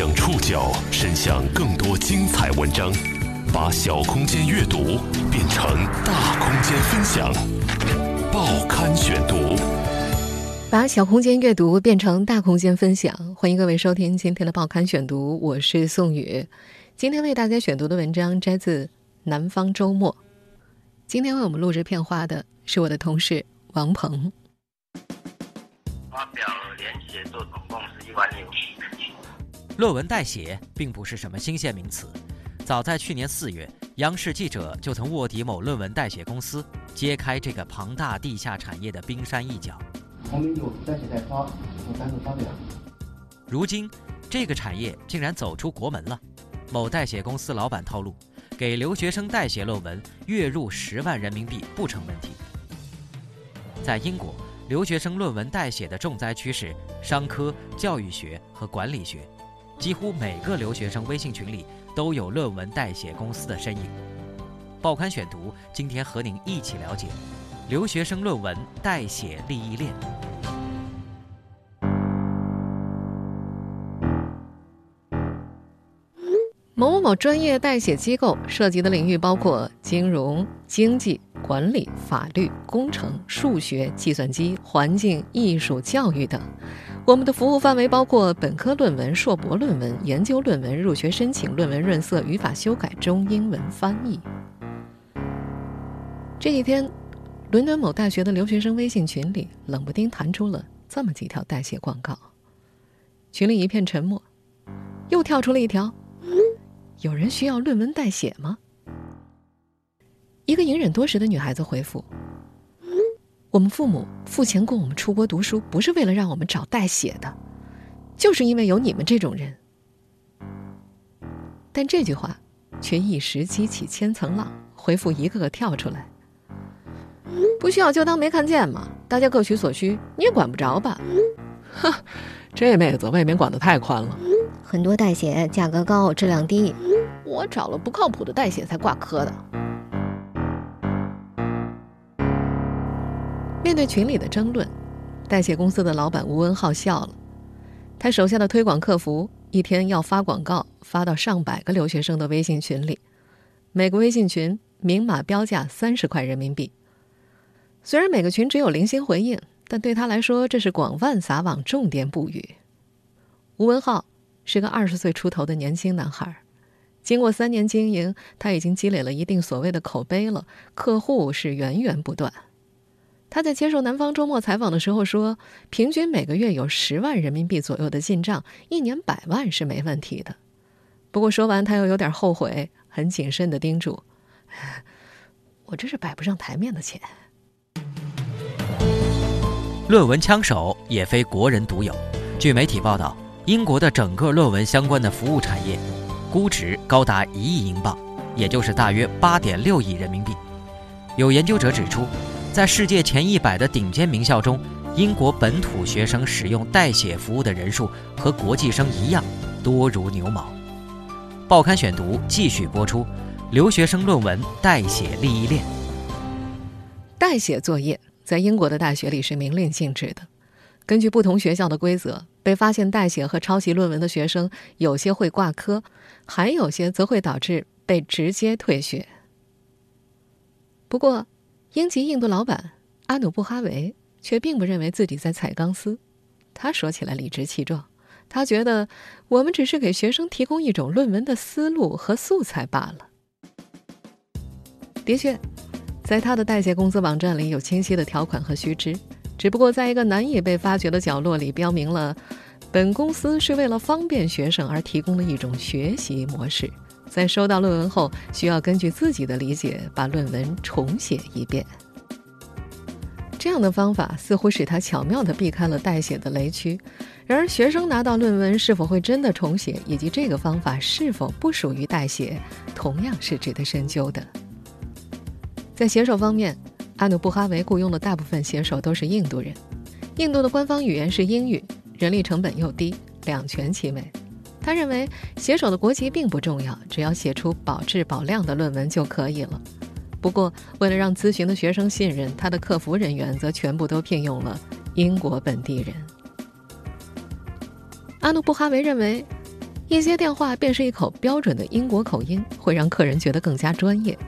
将触角伸向更多精彩文章，把小空间阅读变成大空间分享。报刊选读，把小空间阅读变成大空间分享。欢迎各位收听今天的报刊选读，我是宋宇。今天为大家选读的文章摘自《南方周末》。今天为我们录制片花的是我的同事王鹏。发表连写作总共是一万六。论文代写并不是什么新鲜名词，早在去年四月，央视记者就曾卧底某论文代写公司，揭开这个庞大地下产业的冰山一角。后面就代写代发，就单独发表。如今，这个产业竟然走出国门了。某代写公司老板透露，给留学生代写论文，月入十万人民币不成问题。在英国，留学生论文代写的重灾区是商科、教育学和管理学。几乎每个留学生微信群里都有论文代写公司的身影。报刊选读今天和您一起了解留学生论文代写利益链。某某某专业代写机构涉及的领域包括金融、经济、管理、法律、工程、数学、计算机、环境、艺术、教育等。我们的服务范围包括本科论文、硕博论文、研究论文、入学申请、论文润色、语法修改、中英文翻译。这几天，伦敦某大学的留学生微信群里冷不丁弹出了这么几条代写广告，群里一片沉默，又跳出了一条。有人需要论文代写吗？一个隐忍多时的女孩子回复：“我们父母付钱供我们出国读书，不是为了让我们找代写的，就是因为有你们这种人。”但这句话却一时激起千层浪，回复一个个跳出来：“不需要就当没看见嘛，大家各取所需，你也管不着吧？”哼，这妹子未免管得太宽了。很多代写价格高，质量低。我找了不靠谱的代写才挂科的。面对群里的争论，代写公司的老板吴文浩笑了。他手下的推广客服一天要发广告，发到上百个留学生的微信群里，每个微信群明码标价三十块人民币。虽然每个群只有零星回应，但对他来说，这是广泛撒网，重点布语。吴文浩。是个二十岁出头的年轻男孩，经过三年经营，他已经积累了一定所谓的口碑了，客户是源源不断。他在接受《南方周末》采访的时候说，平均每个月有十万人民币左右的进账，一年百万是没问题的。不过说完，他又有点后悔，很谨慎的叮嘱：“我这是摆不上台面的钱。”论文枪手也非国人独有，据媒体报道。英国的整个论文相关的服务产业，估值高达一亿英镑，也就是大约八点六亿人民币。有研究者指出，在世界前一百的顶尖名校中，英国本土学生使用代写服务的人数和国际生一样多如牛毛。报刊选读继续播出：留学生论文代写利益链。代写作业在英国的大学里是明令禁止的。根据不同学校的规则，被发现代写和抄袭论文的学生，有些会挂科，还有些则会导致被直接退学。不过，英籍印度老板阿努布哈维却并不认为自己在踩钢丝，他说起来理直气壮，他觉得我们只是给学生提供一种论文的思路和素材罢了。的确，在他的代写公司网站里有清晰的条款和须知。只不过在一个难以被发掘的角落里，标明了本公司是为了方便学生而提供的一种学习模式。在收到论文后，需要根据自己的理解把论文重写一遍。这样的方法似乎使他巧妙地避开了代写的雷区。然而，学生拿到论文是否会真的重写，以及这个方法是否不属于代写，同样是值得深究的。在写手方面。阿努布哈维雇佣的大部分写手都是印度人，印度的官方语言是英语，人力成本又低，两全其美。他认为写手的国籍并不重要，只要写出保质保量的论文就可以了。不过，为了让咨询的学生信任，他的客服人员则全部都聘用了英国本地人。阿努布哈维认为，一接电话便是一口标准的英国口音，会让客人觉得更加专业。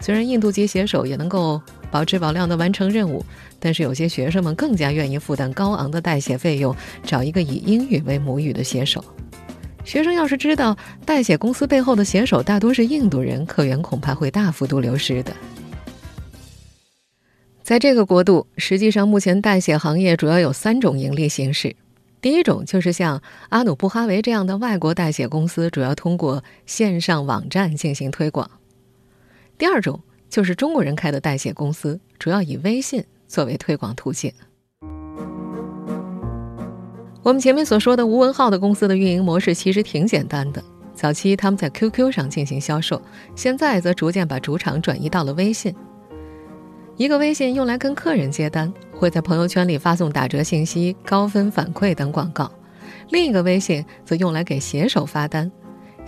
虽然印度籍写手也能够保质保量的完成任务，但是有些学生们更加愿意负担高昂的代写费用，找一个以英语为母语的写手。学生要是知道代写公司背后的写手大多是印度人，客源恐怕会大幅度流失的。在这个国度，实际上目前代写行业主要有三种盈利形式。第一种就是像阿努布哈维这样的外国代写公司，主要通过线上网站进行推广。第二种就是中国人开的代写公司，主要以微信作为推广途径。我们前面所说的吴文浩的公司的运营模式其实挺简单的。早期他们在 QQ 上进行销售，现在则逐渐把主场转移到了微信。一个微信用来跟客人接单，会在朋友圈里发送打折信息、高分反馈等广告；另一个微信则用来给写手发单，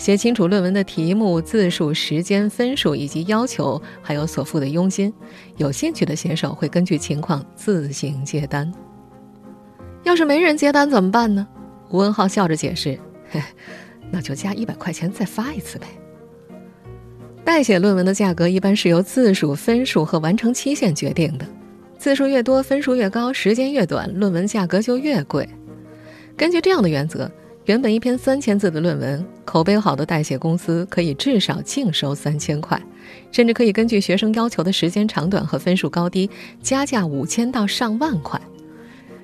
写清楚论文的题目、字数、时间、分数以及要求，还有所付的佣金。有兴趣的写手会根据情况自行接单。要是没人接单怎么办呢？吴文浩笑着解释：“嘿，那就加一百块钱再发一次呗。”代写论文的价格一般是由字数、分数和完成期限决定的，字数越多，分数越高，时间越短，论文价格就越贵。根据这样的原则，原本一篇三千字的论文，口碑好的代写公司可以至少净收三千块，甚至可以根据学生要求的时间长短和分数高低，加价五千到上万块。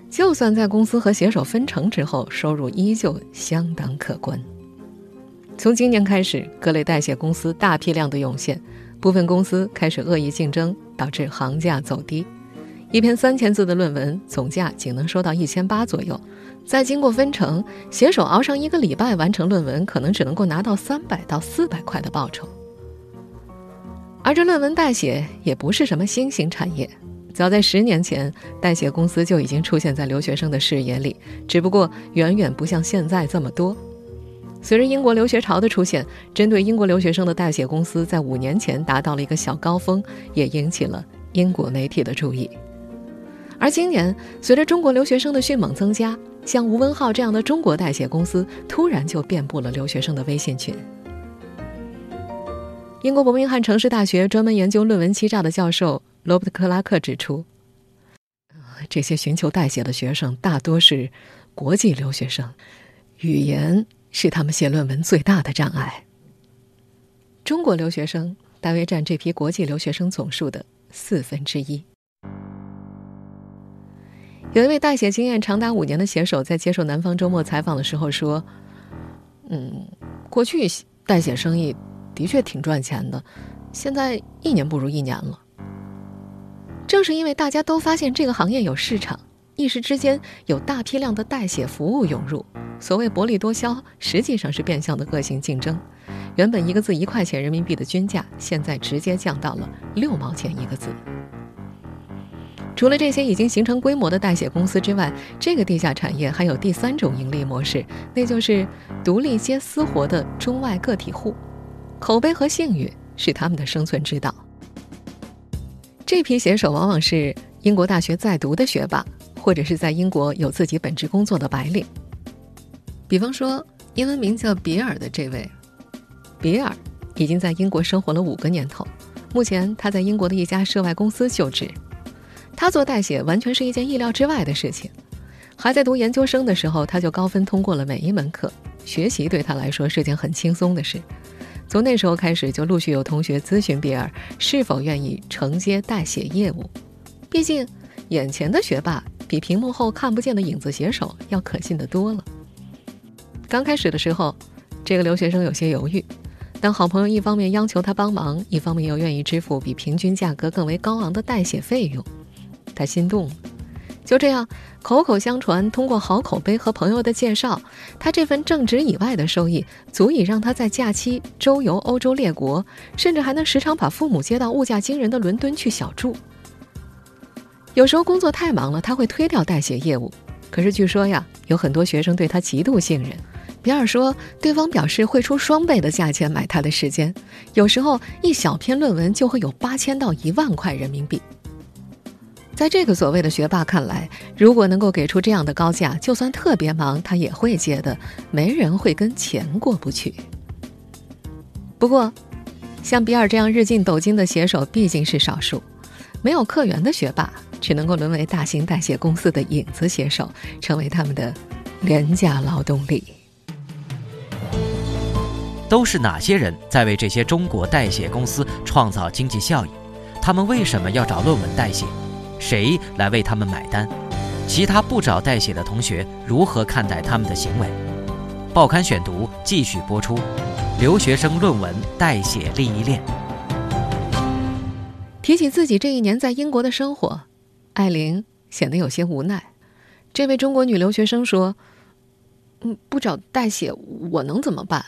就算在公司和写手分成之后，收入依旧相当可观。从今年开始，各类代写公司大批量的涌现，部分公司开始恶意竞争，导致行价走低。一篇三千字的论文总价仅能收到一千八左右，再经过分成，携手熬上一个礼拜完成论文，可能只能够拿到三百到四百块的报酬。而这论文代写也不是什么新兴产业，早在十年前，代写公司就已经出现在留学生的视野里，只不过远远不像现在这么多。随着英国留学潮的出现，针对英国留学生的代写公司在五年前达到了一个小高峰，也引起了英国媒体的注意。而今年，随着中国留学生的迅猛增加，像吴文浩这样的中国代写公司突然就遍布了留学生的微信群。英国伯明翰城市大学专门研究论文欺诈的教授罗伯特·克拉克指出，这些寻求代写的学生大多是国际留学生，语言。是他们写论文最大的障碍。中国留学生大约占这批国际留学生总数的四分之一。有一位代写经验长达五年的写手在接受南方周末采访的时候说：“嗯，过去代写生意的确挺赚钱的，现在一年不如一年了。正是因为大家都发现这个行业有市场，一时之间有大批量的代写服务涌入。”所谓薄利多销，实际上是变相的恶性竞争。原本一个字一块钱人民币的均价，现在直接降到了六毛钱一个字。除了这些已经形成规模的代写公司之外，这个地下产业还有第三种盈利模式，那就是独立接私活的中外个体户。口碑和信誉是他们的生存之道。这批写手往往是英国大学在读的学霸，或者是在英国有自己本职工作的白领。比方说，英文名叫比尔的这位，比尔已经在英国生活了五个年头。目前他在英国的一家涉外公司就职。他做代写完全是一件意料之外的事情。还在读研究生的时候，他就高分通过了每一门课，学习对他来说是件很轻松的事。从那时候开始，就陆续有同学咨询比尔是否愿意承接代写业务。毕竟，眼前的学霸比屏幕后看不见的影子写手要可信的多了。刚开始的时候，这个留学生有些犹豫。当好朋友一方面要求他帮忙，一方面又愿意支付比平均价格更为高昂的代写费用，他心动了。就这样，口口相传，通过好口碑和朋友的介绍，他这份正职以外的收益，足以让他在假期周游欧洲列国，甚至还能时常把父母接到物价惊人的伦敦去小住。有时候工作太忙了，他会推掉代写业务。可是据说呀，有很多学生对他极度信任。比尔说，对方表示会出双倍的价钱买他的时间，有时候一小篇论文就会有八千到一万块人民币。在这个所谓的学霸看来，如果能够给出这样的高价，就算特别忙，他也会接的。没人会跟钱过不去。不过，像比尔这样日进斗金的写手毕竟是少数，没有客源的学霸只能够沦为大型代写公司的影子写手，成为他们的廉价劳动力。都是哪些人在为这些中国代写公司创造经济效益？他们为什么要找论文代写？谁来为他们买单？其他不找代写的同学如何看待他们的行为？报刊选读继续播出。留学生论文代写利益链。提起自己这一年在英国的生活，艾琳显得有些无奈。这位中国女留学生说：“嗯，不找代写，我能怎么办？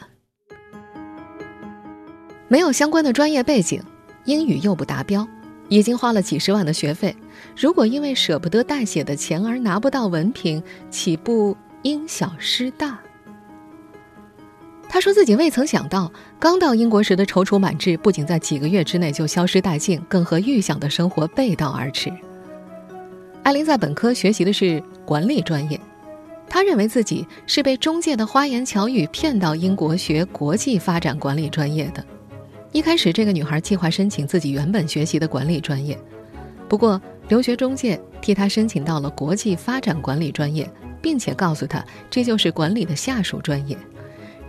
没有相关的专业背景，英语又不达标。”已经花了几十万的学费，如果因为舍不得代写的钱而拿不到文凭，岂不因小失大？他说自己未曾想到，刚到英国时的踌躇满志，不仅在几个月之内就消失殆尽，更和预想的生活背道而驰。艾琳在本科学习的是管理专业，他认为自己是被中介的花言巧语骗到英国学国际发展管理专业的。一开始，这个女孩计划申请自己原本学习的管理专业，不过留学中介替她申请到了国际发展管理专业，并且告诉她这就是管理的下属专业。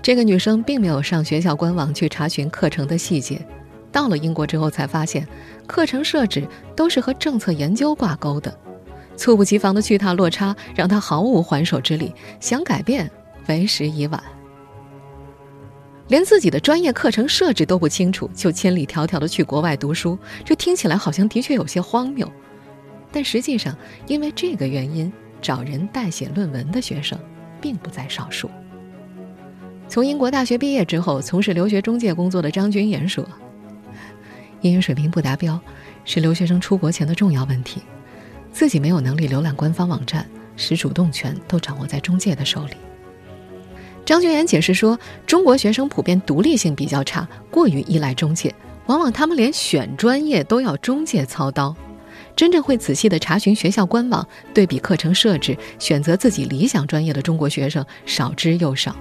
这个女生并没有上学校官网去查询课程的细节，到了英国之后才发现，课程设置都是和政策研究挂钩的，猝不及防的巨大落差让她毫无还手之力，想改变为时已晚。连自己的专业课程设置都不清楚，就千里迢迢的去国外读书，这听起来好像的确有些荒谬。但实际上，因为这个原因找人代写论文的学生并不在少数。从英国大学毕业之后，从事留学中介工作的张军言说：“英语水平不达标是留学生出国前的重要问题，自己没有能力浏览官方网站，使主动权都掌握在中介的手里。”张军言解释说，中国学生普遍独立性比较差，过于依赖中介，往往他们连选专业都要中介操刀，真正会仔细的查询学校官网、对比课程设置、选择自己理想专业的中国学生少之又少，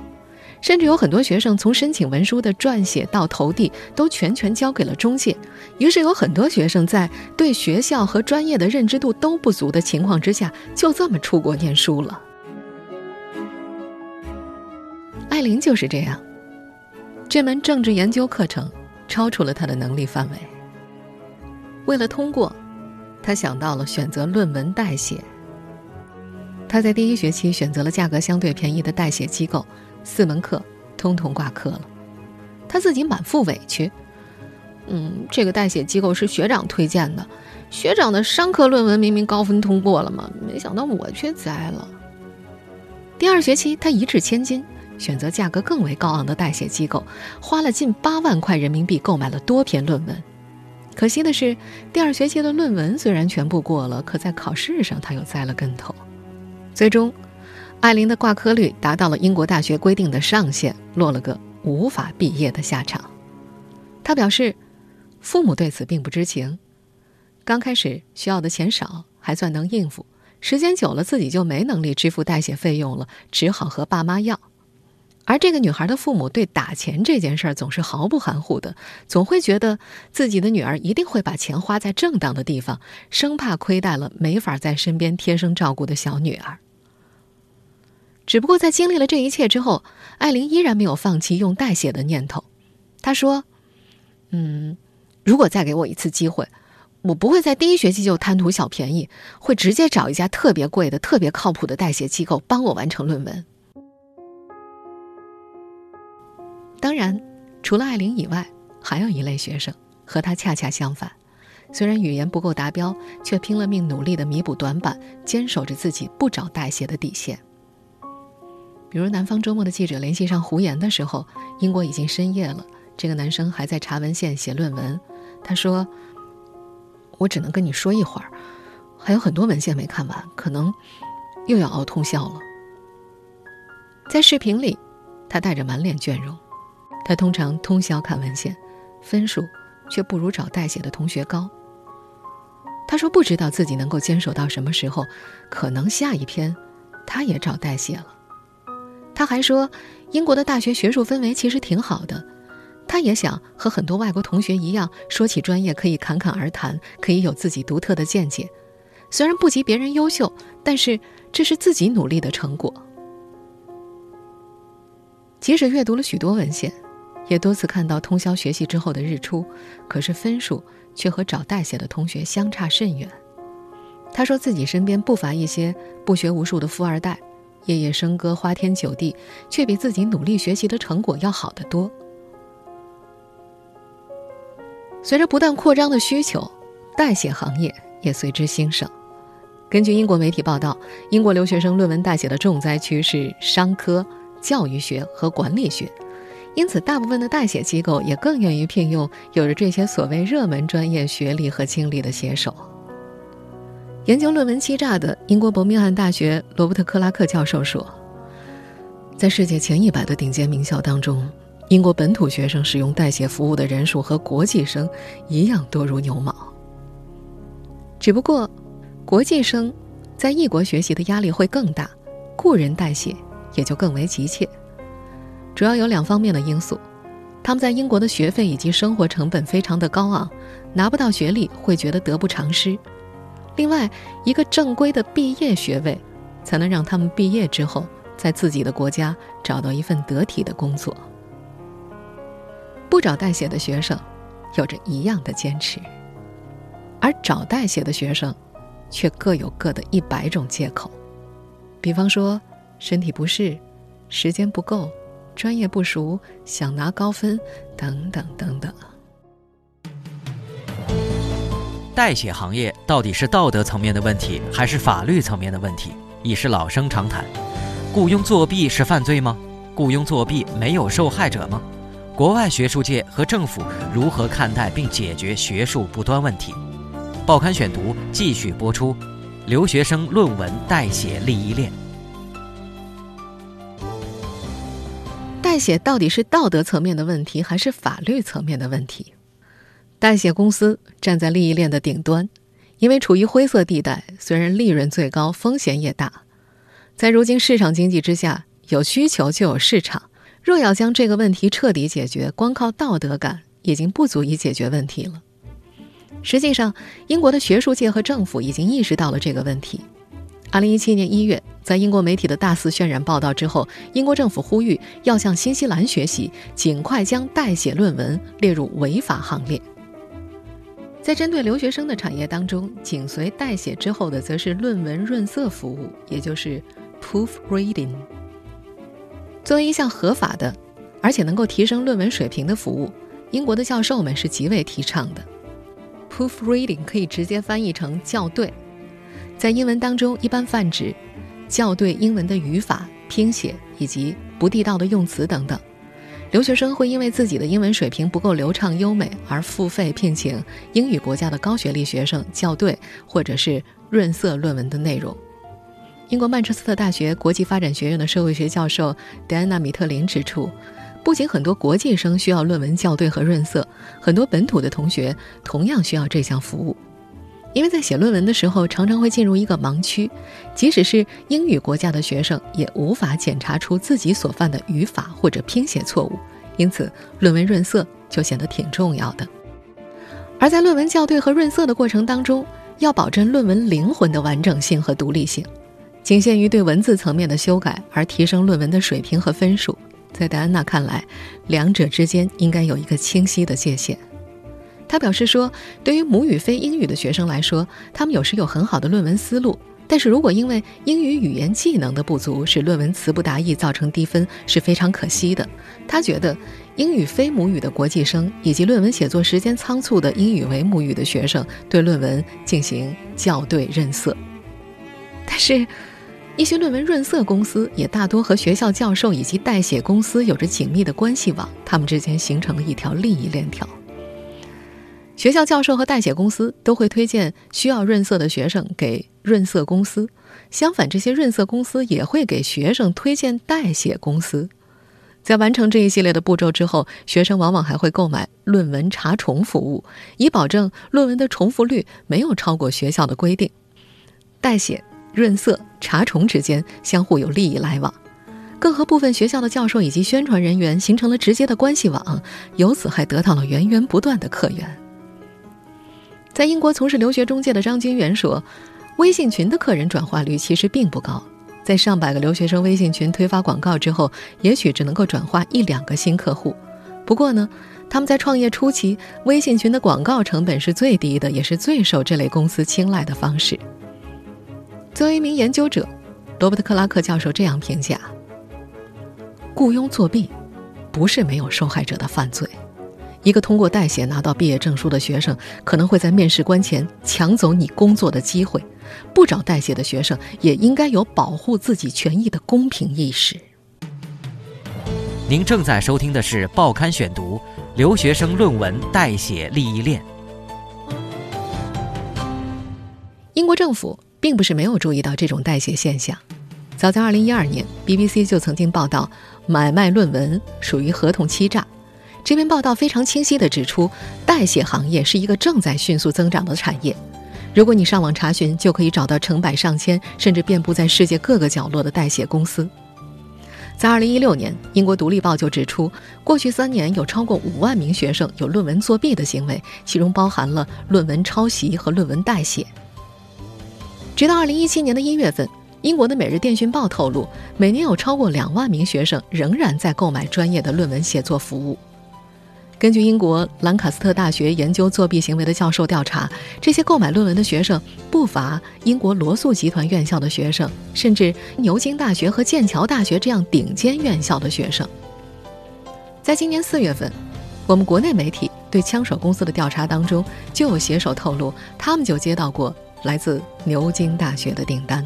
甚至有很多学生从申请文书的撰写到投递都全权交给了中介，于是有很多学生在对学校和专业的认知度都不足的情况之下，就这么出国念书了。艾琳就是这样。这门政治研究课程超出了他的能力范围。为了通过，他想到了选择论文代写。他在第一学期选择了价格相对便宜的代写机构，四门课通通挂科了。他自己满腹委屈。嗯，这个代写机构是学长推荐的，学长的商科论文明明高分通过了嘛，没想到我却栽了。第二学期，他一掷千金。选择价格更为高昂的代写机构，花了近八万块人民币购买了多篇论文。可惜的是，第二学期的论文虽然全部过了，可在考试上他又栽了跟头。最终，艾琳的挂科率达到了英国大学规定的上限，落了个无法毕业的下场。他表示，父母对此并不知情。刚开始需要的钱少，还算能应付；时间久了，自己就没能力支付代写费用了，只好和爸妈要。而这个女孩的父母对打钱这件事儿总是毫不含糊的，总会觉得自己的女儿一定会把钱花在正当的地方，生怕亏待了没法在身边贴身照顾的小女儿。只不过在经历了这一切之后，艾琳依然没有放弃用代写的念头。她说：“嗯，如果再给我一次机会，我不会在第一学期就贪图小便宜，会直接找一家特别贵的、特别靠谱的代写机构帮我完成论文。”当然，除了艾琳以外，还有一类学生和他恰恰相反。虽然语言不够达标，却拼了命努力的弥补短板，坚守着自己不找代写的底线。比如，南方周末的记者联系上胡言的时候，英国已经深夜了，这个男生还在查文献、写论文。他说：“我只能跟你说一会儿，还有很多文献没看完，可能又要熬通宵了。”在视频里，他带着满脸倦容。他通常通宵看文献，分数却不如找代写的同学高。他说不知道自己能够坚守到什么时候，可能下一篇他也找代写了。他还说，英国的大学学术氛围其实挺好的，他也想和很多外国同学一样，说起专业可以侃侃而谈，可以有自己独特的见解。虽然不及别人优秀，但是这是自己努力的成果。即使阅读了许多文献，也多次看到通宵学习之后的日出，可是分数却和找代写的同学相差甚远。他说自己身边不乏一些不学无术的富二代，夜夜笙歌、花天酒地，却比自己努力学习的成果要好得多。随着不断扩张的需求，代写行业也随之兴盛。根据英国媒体报道，英国留学生论文代写的重灾区是商科。教育学和管理学，因此大部分的代写机构也更愿意聘用有着这些所谓热门专业学历和经历的写手。研究论文欺诈的英国伯明翰大学罗伯特·克拉克教授说，在世界前一百的顶尖名校当中，英国本土学生使用代写服务的人数和国际生一样多如牛毛。只不过，国际生在异国学习的压力会更大，雇人代写。也就更为急切，主要有两方面的因素：他们在英国的学费以及生活成本非常的高昂，拿不到学历会觉得得不偿失；另外，一个正规的毕业学位，才能让他们毕业之后在自己的国家找到一份得体的工作。不找代写的学生有着一样的坚持，而找代写的学生却各有各的一百种借口，比方说。身体不适，时间不够，专业不熟，想拿高分，等等等等。代写行业到底是道德层面的问题，还是法律层面的问题，已是老生常谈。雇佣作弊是犯罪吗？雇佣作弊没有受害者吗？国外学术界和政府如何看待并解决学术不端问题？报刊选读继续播出：留学生论文代写利益链。代写到底是道德层面的问题，还是法律层面的问题？代写公司站在利益链的顶端，因为处于灰色地带，虽然利润最高，风险也大。在如今市场经济之下，有需求就有市场。若要将这个问题彻底解决，光靠道德感已经不足以解决问题了。实际上，英国的学术界和政府已经意识到了这个问题。二零一七年一月，在英国媒体的大肆渲染报道之后，英国政府呼吁要向新西兰学习，尽快将代写论文列入违法行列。在针对留学生的产业当中，紧随代写之后的，则是论文润色服务，也就是 proofreading。作为一项合法的，而且能够提升论文水平的服务，英国的教授们是极为提倡的。proofreading 可以直接翻译成校对。在英文当中，一般泛指校对英文的语法、拼写以及不地道的用词等等。留学生会因为自己的英文水平不够流畅优美而付费聘请英语国家的高学历学生校对或者是润色论文的内容。英国曼彻斯特大学国际发展学院的社会学教授戴安娜·米特林指出，不仅很多国际生需要论文校对和润色，很多本土的同学同样需要这项服务。因为在写论文的时候，常常会进入一个盲区，即使是英语国家的学生，也无法检查出自己所犯的语法或者拼写错误，因此论文润色就显得挺重要的。而在论文校对和润色的过程当中，要保证论文灵魂的完整性和独立性，仅限于对文字层面的修改而提升论文的水平和分数，在戴安娜看来，两者之间应该有一个清晰的界限。他表示说，对于母语非英语的学生来说，他们有时有很好的论文思路，但是如果因为英语语言技能的不足，使论文词不达意，造成低分，是非常可惜的。他觉得，英语非母语的国际生以及论文写作时间仓促的英语为母语的学生，对论文进行校对润色。但是，一些论文润色公司也大多和学校教授以及代写公司有着紧密的关系网，他们之间形成了一条利益链条。学校教授和代写公司都会推荐需要润色的学生给润色公司，相反，这些润色公司也会给学生推荐代写公司。在完成这一系列的步骤之后，学生往往还会购买论文查重服务，以保证论文的重复率没有超过学校的规定。代写、润色、查重之间相互有利益来往，更和部分学校的教授以及宣传人员形成了直接的关系网，由此还得到了源源不断的客源。在英国从事留学中介的张金元说，微信群的客人转化率其实并不高。在上百个留学生微信群推发广告之后，也许只能够转化一两个新客户。不过呢，他们在创业初期，微信群的广告成本是最低的，也是最受这类公司青睐的方式。作为一名研究者，罗伯特·克拉克教授这样评价：雇佣作弊不是没有受害者的犯罪。一个通过代写拿到毕业证书的学生，可能会在面试官前抢走你工作的机会。不找代写的学生，也应该有保护自己权益的公平意识。您正在收听的是《报刊选读》，留学生论文代写利益链。英国政府并不是没有注意到这种代写现象，早在2012年，BBC 就曾经报道买卖论文属于合同欺诈。这篇报道非常清晰地指出，代写行业是一个正在迅速增长的产业。如果你上网查询，就可以找到成百上千，甚至遍布在世界各个角落的代写公司。在2016年，英国《独立报》就指出，过去三年有超过五万名学生有论文作弊的行为，其中包含了论文抄袭和论文代写。直到2017年的一月份，英国的《每日电讯报》透露，每年有超过两万名学生仍然在购买专业的论文写作服务。根据英国兰卡斯特大学研究作弊行为的教授调查，这些购买论文的学生不乏英国罗素集团院校的学生，甚至牛津大学和剑桥大学这样顶尖院校的学生。在今年四月份，我们国内媒体对枪手公司的调查当中，就有写手透露，他们就接到过来自牛津大学的订单。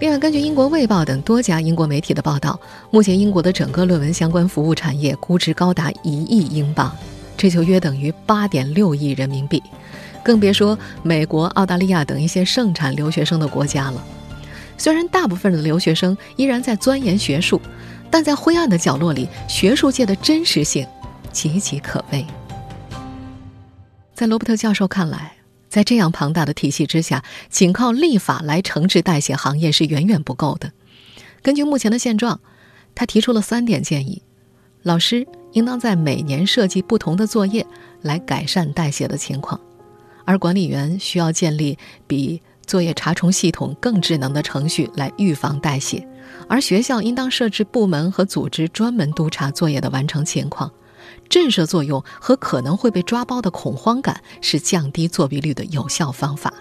另外，根据英国《卫报》等多家英国媒体的报道，目前英国的整个论文相关服务产业估值高达一亿英镑，这就约等于八点六亿人民币，更别说美国、澳大利亚等一些盛产留学生的国家了。虽然大部分的留学生依然在钻研学术，但在灰暗的角落里，学术界的真实性岌岌可危。在罗伯特教授看来。在这样庞大的体系之下，仅靠立法来惩治代写行业是远远不够的。根据目前的现状，他提出了三点建议：老师应当在每年设计不同的作业来改善代写的情况，而管理员需要建立比作业查重系统更智能的程序来预防代写，而学校应当设置部门和组织专门督查作业的完成情况。震慑作用和可能会被抓包的恐慌感是降低作弊率的有效方法。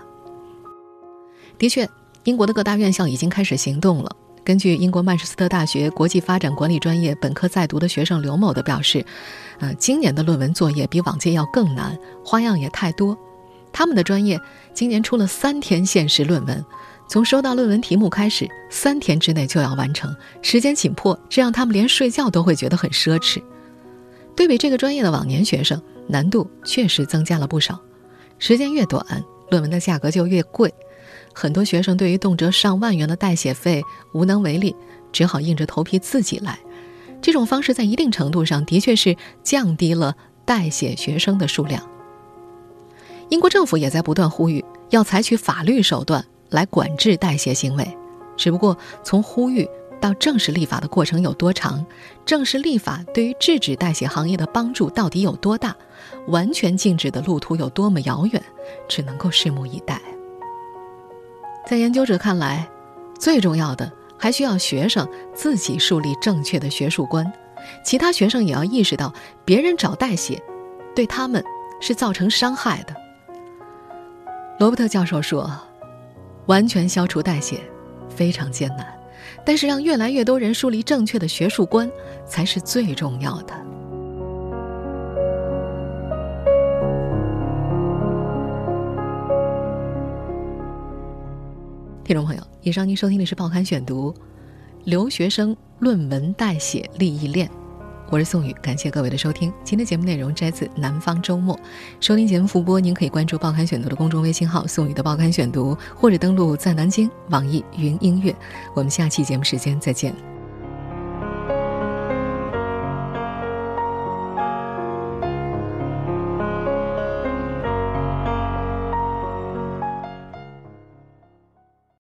的确，英国的各大院校已经开始行动了。根据英国曼彻斯特大学国际发展管理专业本科在读的学生刘某的表示，呃，今年的论文作业比往届要更难，花样也太多。他们的专业今年出了三天限时论文，从收到论文题目开始，三天之内就要完成，时间紧迫，这让他们连睡觉都会觉得很奢侈。对比这个专业的往年学生，难度确实增加了不少。时间越短，论文的价格就越贵。很多学生对于动辄上万元的代写费无能为力，只好硬着头皮自己来。这种方式在一定程度上的确是降低了代写学生的数量。英国政府也在不断呼吁要采取法律手段来管制代写行为，只不过从呼吁。到正式立法的过程有多长？正式立法对于制止代写行业的帮助到底有多大？完全禁止的路途有多么遥远？只能够拭目以待。在研究者看来，最重要的还需要学生自己树立正确的学术观，其他学生也要意识到，别人找代写，对他们是造成伤害的。罗伯特教授说：“完全消除代写，非常艰难。”但是，让越来越多人树立正确的学术观，才是最重要的。听众朋友，以上您收听的是《报刊选读》，留学生论文代写利益链。我是宋宇，感谢各位的收听。今天节目内容摘自《南方周末》，收听节目复播，您可以关注《报刊选读》的公众微信号“宋宇的报刊选读”，或者登录在南京网易云音乐。我们下期节目时间再见。